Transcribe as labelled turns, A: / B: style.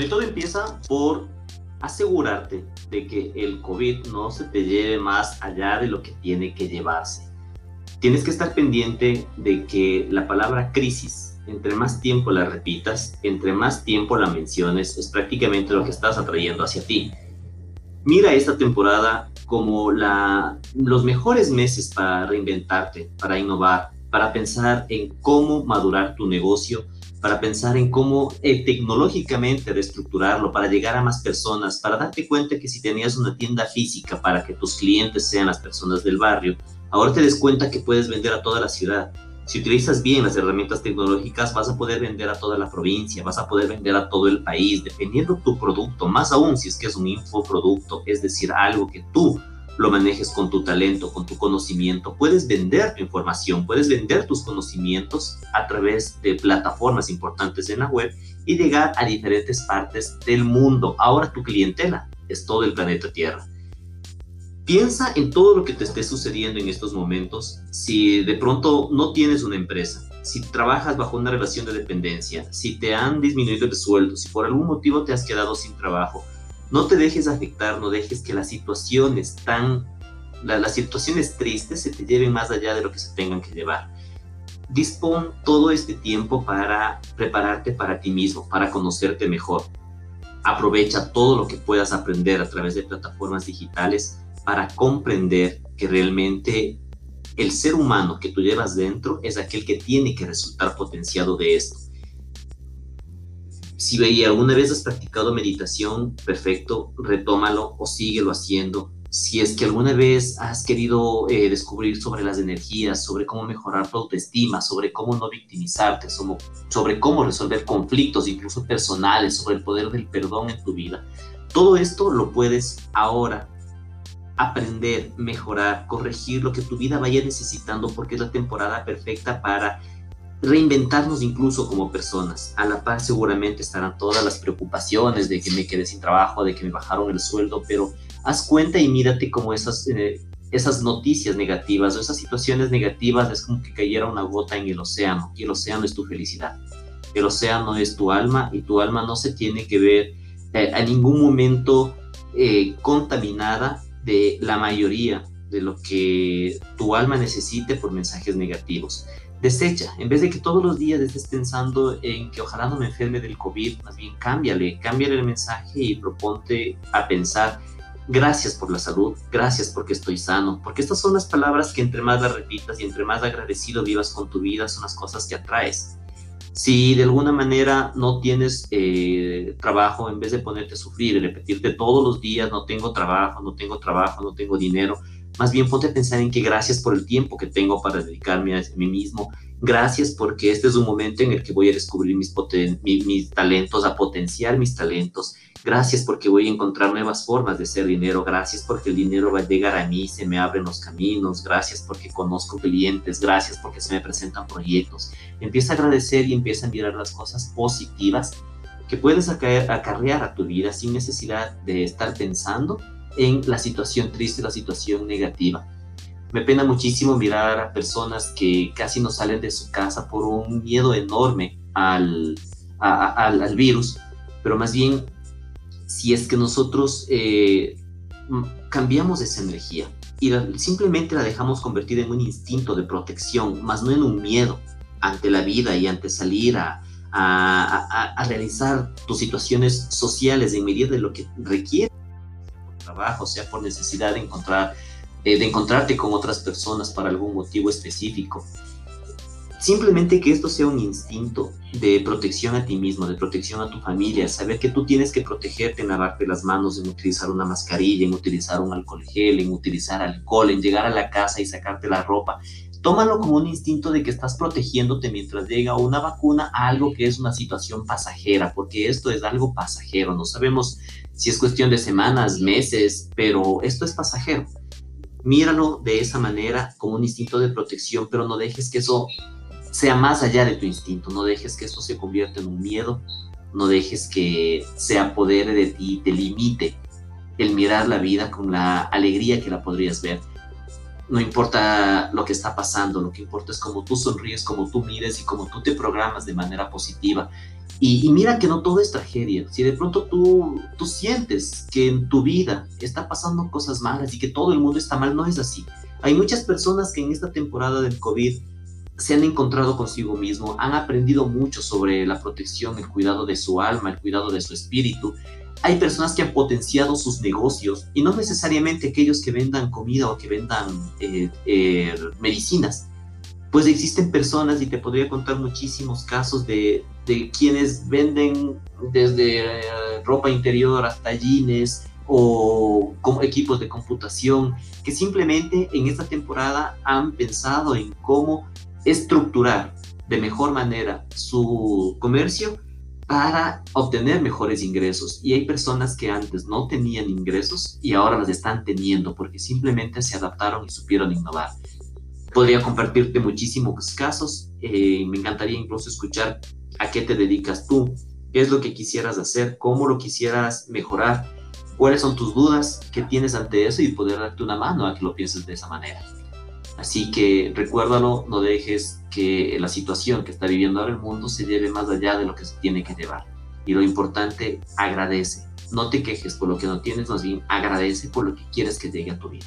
A: Y todo empieza por asegurarte de que el COVID no se te lleve más allá de lo que tiene que llevarse. Tienes que estar pendiente de que la palabra crisis, entre más tiempo la repitas, entre más tiempo la menciones, es prácticamente lo que estás atrayendo hacia ti. Mira esta temporada como los mejores meses para reinventarte, para innovar, para pensar en cómo madurar tu negocio, para pensar en cómo eh, tecnológicamente reestructurarlo, para llegar a más personas, para darte cuenta que si tenías una tienda física para que tus clientes sean las personas del barrio, ahora te des cuenta que puedes vender a toda la ciudad. Si utilizas bien las herramientas tecnológicas, vas a poder vender a toda la provincia, vas a poder vender a todo el país, dependiendo tu producto, más aún si es que es un infoproducto, es decir, algo que tú lo manejes con tu talento, con tu conocimiento. Puedes vender tu información, puedes vender tus conocimientos a través de plataformas importantes en la web y llegar a diferentes partes del mundo. Ahora tu clientela es todo el planeta Tierra. Piensa en todo lo que te esté sucediendo en estos momentos. Si de pronto no tienes una empresa, si trabajas bajo una relación de dependencia, si te han disminuido el sueldo, si por algún motivo te has quedado sin trabajo, no te dejes afectar, no dejes que las situaciones tan, las situaciones tristes se te lleven más allá de lo que se tengan que llevar. Dispón todo este tiempo para prepararte para ti mismo, para conocerte mejor. Aprovecha todo lo que puedas aprender a través de plataformas digitales para comprender que realmente el ser humano que tú llevas dentro es aquel que tiene que resultar potenciado de esto si veía alguna vez has practicado meditación, perfecto, retómalo o síguelo haciendo. Si es que alguna vez has querido eh, descubrir sobre las energías, sobre cómo mejorar tu autoestima, sobre cómo no victimizarte, sobre, sobre cómo resolver conflictos, incluso personales, sobre el poder del perdón en tu vida, todo esto lo puedes ahora aprender, mejorar, corregir lo que tu vida vaya necesitando porque es la temporada perfecta para reinventarnos incluso como personas. A la par seguramente estarán todas las preocupaciones de que me quedé sin trabajo, de que me bajaron el sueldo, pero haz cuenta y mírate como esas, eh, esas noticias negativas o esas situaciones negativas es como que cayera una gota en el océano y el océano es tu felicidad. El océano es tu alma y tu alma no se tiene que ver eh, a ningún momento eh, contaminada de la mayoría de lo que tu alma necesite por mensajes negativos desecha. En vez de que todos los días estés pensando en que ojalá no me enferme del COVID, más bien cámbiale, cámbiale el mensaje y proponte a pensar, gracias por la salud, gracias porque estoy sano, porque estas son las palabras que entre más las repitas y entre más agradecido vivas con tu vida, son las cosas que atraes. Si de alguna manera no tienes eh, trabajo, en vez de ponerte a sufrir y repetirte todos los días, no tengo trabajo, no tengo trabajo, no tengo dinero, más bien ponte a pensar en que gracias por el tiempo que tengo para dedicarme a mí mismo. Gracias porque este es un momento en el que voy a descubrir mis, mis, talentos, a potenciar mis talentos. Gracias porque voy a encontrar nuevas formas de hacer dinero. Gracias porque el dinero va a llegar a mí, se me abren los caminos. Gracias porque conozco clientes. Gracias porque se me presentan proyectos. Empieza a agradecer y empieza a mirar las cosas positivas que puedes acarrear a tu vida sin necesidad de estar pensando en la situación triste, la situación negativa. Me pena muchísimo mirar a personas que casi no salen de su casa por un miedo enorme al, al, virus, pero más bien si es que nosotros eh, cambiamos esa energía y simplemente la dejamos convertida en un instinto de protección, más no en un miedo ante la vida y ante salir a, a, a realizar tus situaciones sociales en medida de lo que requiere trabajo, sea por necesidad de encontrar, eh, de encontrarte con otras personas para algún motivo específico. Simplemente que esto sea un instinto de protección a ti mismo, de protección a tu familia, saber que tú tienes que protegerte en lavarte las manos, en utilizar una mascarilla, en utilizar un alcohol gel, en utilizar alcohol, en llegar a la casa y sacarte la ropa. Tómalo como un instinto de que estás protegiéndote mientras llega una vacuna a algo que es una situación pasajera, porque esto es algo pasajero. No sabemos si es cuestión de semanas, meses, pero esto es pasajero. Míralo de esa manera como un instinto de protección, pero no dejes que eso sea más allá de tu instinto, no dejes que eso se convierta en un miedo, no dejes que se apodere de ti te limite el mirar la vida con la alegría que la podrías ver. No importa lo que está pasando, lo que importa es cómo tú sonríes, cómo tú mires y cómo tú te programas de manera positiva Y, mira que no todo es tragedia. Si de pronto tú, tú sientes que en tu vida está pasando cosas malas y que todo el mundo está mal, no es así. Hay muchas personas que en esta temporada del COVID se han encontrado consigo mismo, han aprendido mucho sobre la protección, el cuidado de su alma, el cuidado de su espíritu. Hay personas que han potenciado sus negocios y no necesariamente aquellos que vendan comida o que vendan eh, eh, medicinas. Pues existen personas y te podría contar muchísimos casos de, quienes venden desde eh, ropa interior hasta jeans o equipos de computación que simplemente en esta temporada han pensado en cómo estructurar de mejor manera su comercio para obtener mejores ingresos. Y hay personas que antes no tenían ingresos y ahora las están teniendo porque simplemente se adaptaron y supieron innovar. Podría compartirte muchísimos casos. Eh, me encantaría incluso escuchar a qué te dedicas tú, qué es lo que quisieras hacer, cómo lo quisieras mejorar, cuáles son tus dudas que tienes ante eso y poder darte una mano a que lo pienses de esa manera. Así que recuérdalo, no dejes que la situación que está viviendo ahora el mundo se lleve más allá de lo que se tiene que llevar. Y lo importante, agradece. No te quejes por lo que no tienes, más bien agradece por lo que quieres que llegue a tu vida.